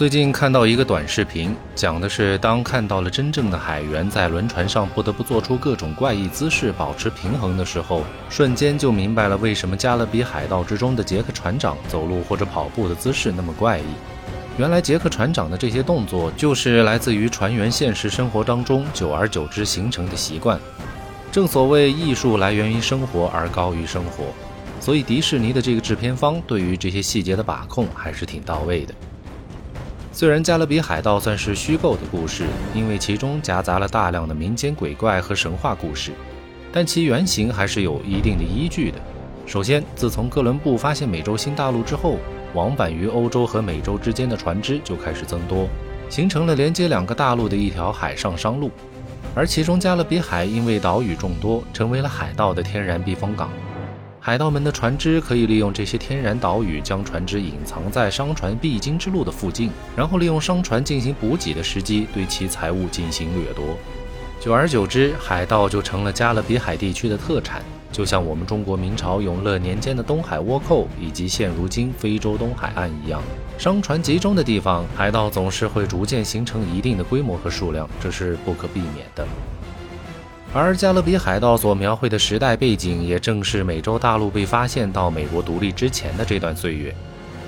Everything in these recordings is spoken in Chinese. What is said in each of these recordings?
最近看到一个短视频，讲的是当看到了真正的海员在轮船上不得不做出各种怪异姿势保持平衡的时候，瞬间就明白了为什么加勒比海盗之中的杰克船长走路或者跑步的姿势那么怪异。原来杰克船长的这些动作就是来自于船员现实生活当中久而久之形成的习惯。正所谓艺术来源于生活而高于生活，所以迪士尼的这个制片方对于这些细节的把控还是挺到位的。虽然《加勒比海盗》算是虚构的故事，因为其中夹杂了大量的民间鬼怪和神话故事，但其原型还是有一定的依据的。首先，自从哥伦布发现美洲新大陆之后，往返于欧洲和美洲之间的船只就开始增多，形成了连接两个大陆的一条海上商路。而其中加勒比海因为岛屿众多，成为了海盗的天然避风港。海盗们的船只可以利用这些天然岛屿，将船只隐藏在商船必经之路的附近，然后利用商船进行补给的时机，对其财物进行掠夺。久而久之，海盗就成了加勒比海地区的特产，就像我们中国明朝永乐年间的东海倭寇，以及现如今非洲东海岸一样，商船集中的地方，海盗总是会逐渐形成一定的规模和数量，这是不可避免的。而《加勒比海盗》所描绘的时代背景，也正是美洲大陆被发现到美国独立之前的这段岁月，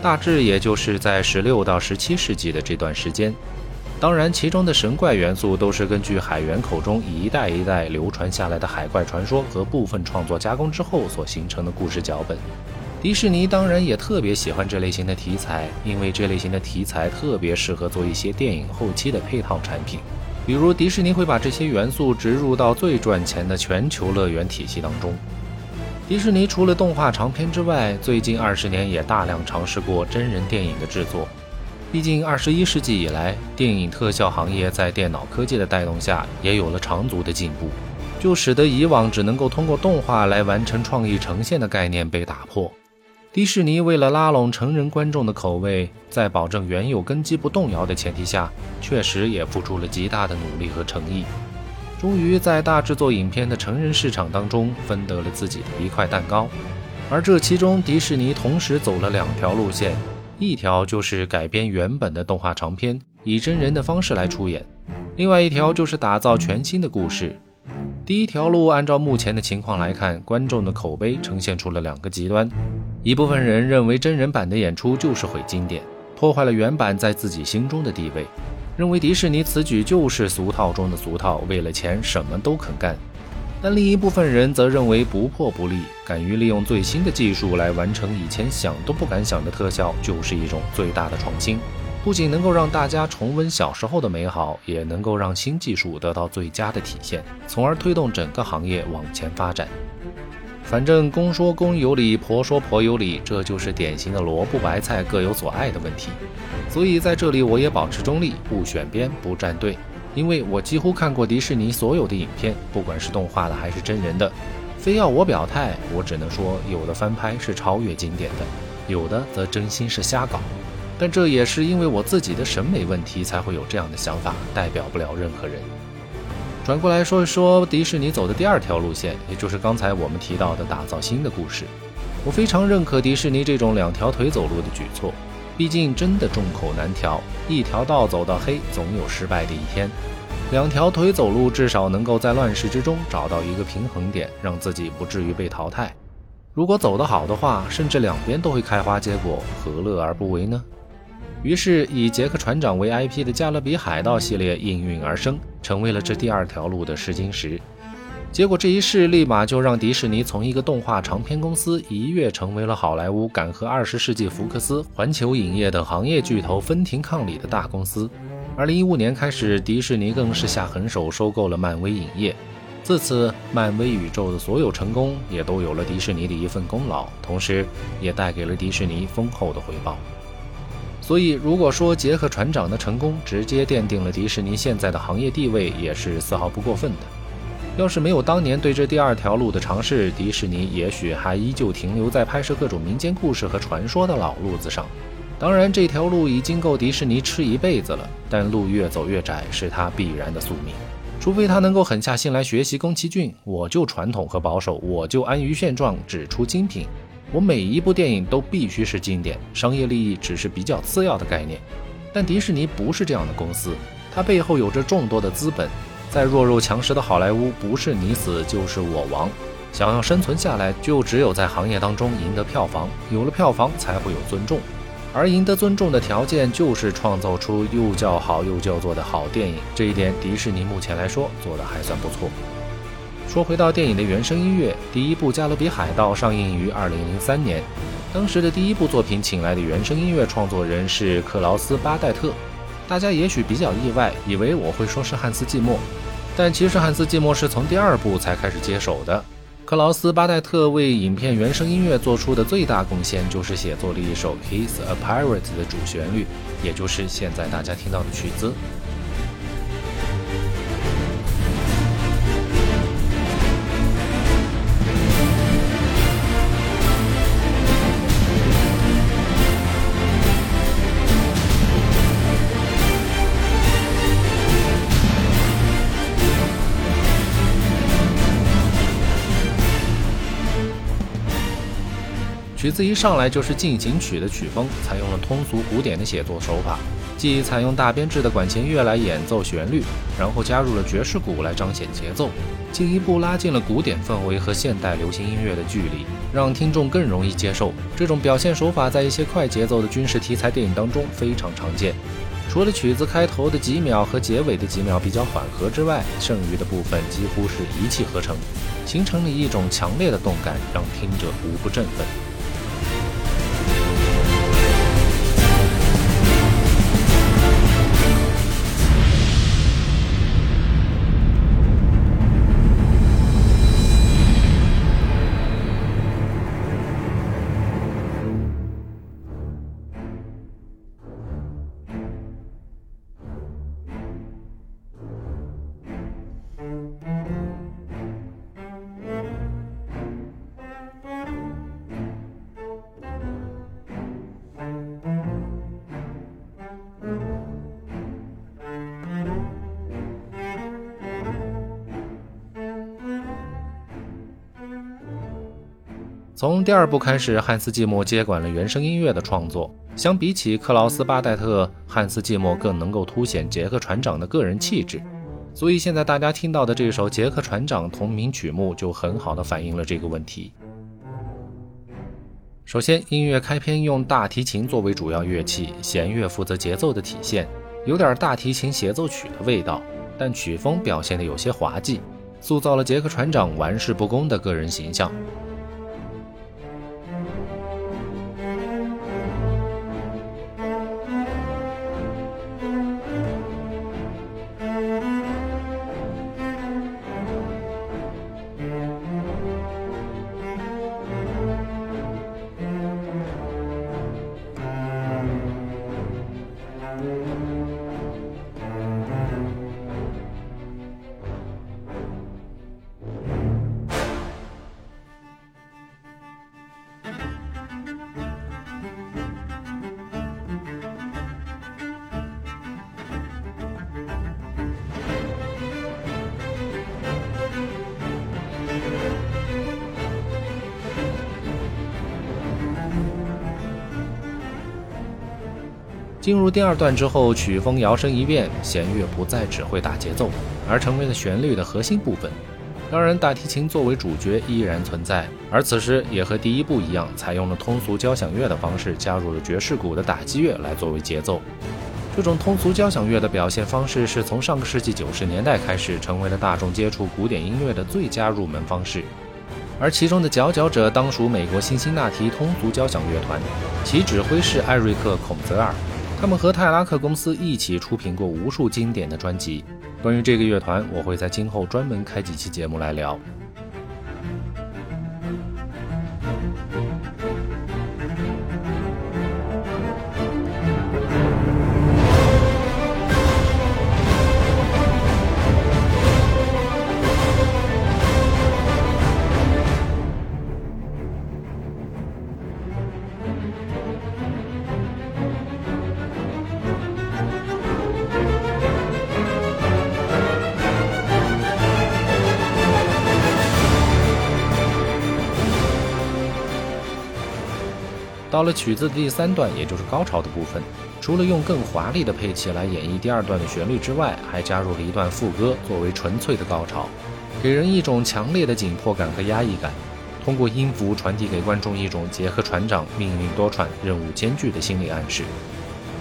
大致也就是在十六到十七世纪的这段时间。当然，其中的神怪元素都是根据海员口中一代一代流传下来的海怪传说和部分创作加工之后所形成的故事脚本。迪士尼当然也特别喜欢这类型的题材，因为这类型的题材特别适合做一些电影后期的配套产品。比如迪士尼会把这些元素植入到最赚钱的全球乐园体系当中。迪士尼除了动画长片之外，最近二十年也大量尝试过真人电影的制作。毕竟二十一世纪以来，电影特效行业在电脑科技的带动下，也有了长足的进步，就使得以往只能够通过动画来完成创意呈现的概念被打破。迪士尼为了拉拢成人观众的口味，在保证原有根基不动摇的前提下，确实也付出了极大的努力和诚意，终于在大制作影片的成人市场当中分得了自己的一块蛋糕。而这其中，迪士尼同时走了两条路线：一条就是改编原本的动画长片，以真人的方式来出演；另外一条就是打造全新的故事。第一条路，按照目前的情况来看，观众的口碑呈现出了两个极端。一部分人认为真人版的演出就是毁经典，破坏了原版在自己心中的地位，认为迪士尼此举就是俗套中的俗套，为了钱什么都肯干。但另一部分人则认为不破不立，敢于利用最新的技术来完成以前想都不敢想的特效，就是一种最大的创新，不仅能够让大家重温小时候的美好，也能够让新技术得到最佳的体现，从而推动整个行业往前发展。反正公说公有理，婆说婆有理，这就是典型的萝卜白菜各有所爱的问题。所以在这里我也保持中立，不选边，不站队。因为我几乎看过迪士尼所有的影片，不管是动画的还是真人的。非要我表态，我只能说有的翻拍是超越经典的，有的则真心是瞎搞。但这也是因为我自己的审美问题才会有这样的想法，代表不了任何人。转过来说一说迪士尼走的第二条路线，也就是刚才我们提到的打造新的故事。我非常认可迪士尼这种两条腿走路的举措，毕竟真的众口难调，一条道走到黑，总有失败的一天。两条腿走路，至少能够在乱世之中找到一个平衡点，让自己不至于被淘汰。如果走得好的话，甚至两边都会开花结果，何乐而不为呢？于是，以杰克船长为 IP 的《加勒比海盗》系列应运而生，成为了这第二条路的试金石。结果，这一试立马就让迪士尼从一个动画长片公司一跃成为了好莱坞敢和二十世纪福克斯、环球影业等行业巨头分庭抗礼的大公司。二零一五年开始，迪士尼更是下狠手收购了漫威影业。自此，漫威宇宙的所有成功也都有了迪士尼的一份功劳，同时也带给了迪士尼丰厚的回报。所以，如果说杰克船长的成功直接奠定了迪士尼现在的行业地位，也是丝毫不过分的。要是没有当年对这第二条路的尝试，迪士尼也许还依旧停留在拍摄各种民间故事和传说的老路子上。当然，这条路已经够迪士尼吃一辈子了，但路越走越窄是他必然的宿命。除非他能够狠下心来学习宫崎骏，我就传统和保守，我就安于现状，只出精品。我每一部电影都必须是经典，商业利益只是比较次要的概念。但迪士尼不是这样的公司，它背后有着众多的资本，在弱肉强食的好莱坞，不是你死就是我亡。想要生存下来，就只有在行业当中赢得票房，有了票房才会有尊重，而赢得尊重的条件就是创造出又叫好又叫座的好电影。这一点，迪士尼目前来说做的还算不错。说回到电影的原声音乐，第一部《加勒比海盗》上映于2003年，当时的第一部作品请来的原声音乐创作人是克劳斯·巴代特，大家也许比较意外，以为我会说是汉斯·季默，但其实汉斯·季默是从第二部才开始接手的。克劳斯·巴代特为影片原声音乐做出的最大贡献，就是写作了一首《He's a Pirate》的主旋律，也就是现在大家听到的曲子。曲子一上来就是进行曲的曲风，采用了通俗古典的写作手法，即采用大编制的管弦乐来演奏旋律，然后加入了爵士鼓来彰显节奏，进一步拉近了古典氛围和现代流行音乐的距离，让听众更容易接受。这种表现手法在一些快节奏的军事题材电影当中非常常见。除了曲子开头的几秒和结尾的几秒比较缓和之外，剩余的部分几乎是一气呵成，形成了一种强烈的动感，让听者无不振奋。从第二部开始，汉斯·季默接管了原声音乐的创作。相比起克劳斯·巴代特，汉斯·季默更能够凸显杰克船长的个人气质。所以现在大家听到的这首《杰克船长》同名曲目，就很好的反映了这个问题。首先，音乐开篇用大提琴作为主要乐器，弦乐负责节奏的体现，有点大提琴协奏曲的味道，但曲风表现的有些滑稽，塑造了杰克船长玩世不恭的个人形象。进入第二段之后，曲风摇身一变，弦乐不再只会打节奏，而成为了旋律的核心部分。当然，大提琴作为主角依然存在，而此时也和第一部一样，采用了通俗交响乐的方式，加入了爵士鼓的打击乐来作为节奏。这种通俗交响乐的表现方式是从上个世纪九十年代开始，成为了大众接触古典音乐的最佳入门方式。而其中的佼佼者当属美国辛辛那提通俗交响乐团，其指挥是艾瑞克·孔泽尔。他们和泰拉克公司一起出品过无数经典的专辑。关于这个乐团，我会在今后专门开几期节目来聊。到了曲子的第三段，也就是高潮的部分，除了用更华丽的配器来演绎第二段的旋律之外，还加入了一段副歌作为纯粹的高潮，给人一种强烈的紧迫感和压抑感。通过音符传递给观众一种结合船长命运多舛、任务艰巨的心理暗示。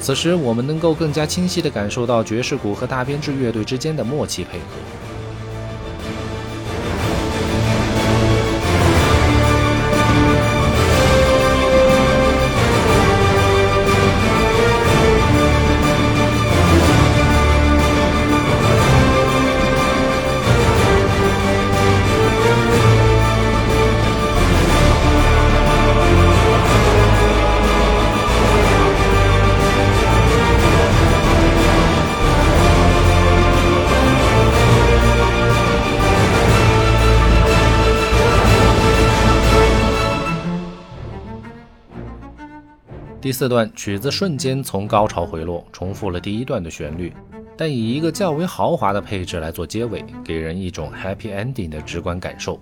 此时，我们能够更加清晰地感受到爵士鼓和大编制乐队之间的默契配合。第四段曲子瞬间从高潮回落，重复了第一段的旋律，但以一个较为豪华的配置来做结尾，给人一种 happy ending 的直观感受。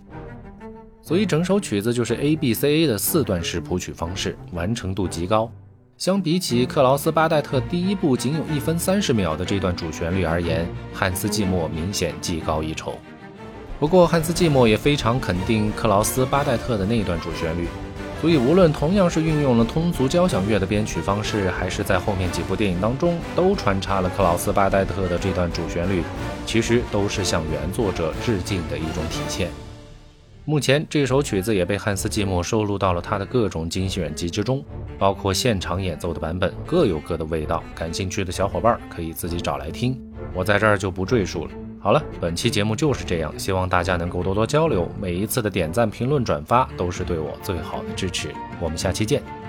所以整首曲子就是 A B C A 的四段式谱曲方式，完成度极高。相比起克劳斯巴代特第一部仅有一分三十秒的这段主旋律而言，汉斯季默明显技高一筹。不过汉斯季默也非常肯定克劳斯巴代特的那段主旋律。所以，无论同样是运用了通俗交响乐的编曲方式，还是在后面几部电影当中都穿插了克劳斯巴代特的这段主旋律，其实都是向原作者致敬的一种体现。目前，这首曲子也被汉斯季默收录到了他的各种精选集之中，包括现场演奏的版本，各有各的味道。感兴趣的小伙伴可以自己找来听，我在这儿就不赘述了。好了，本期节目就是这样，希望大家能够多多交流，每一次的点赞、评论、转发都是对我最好的支持。我们下期见。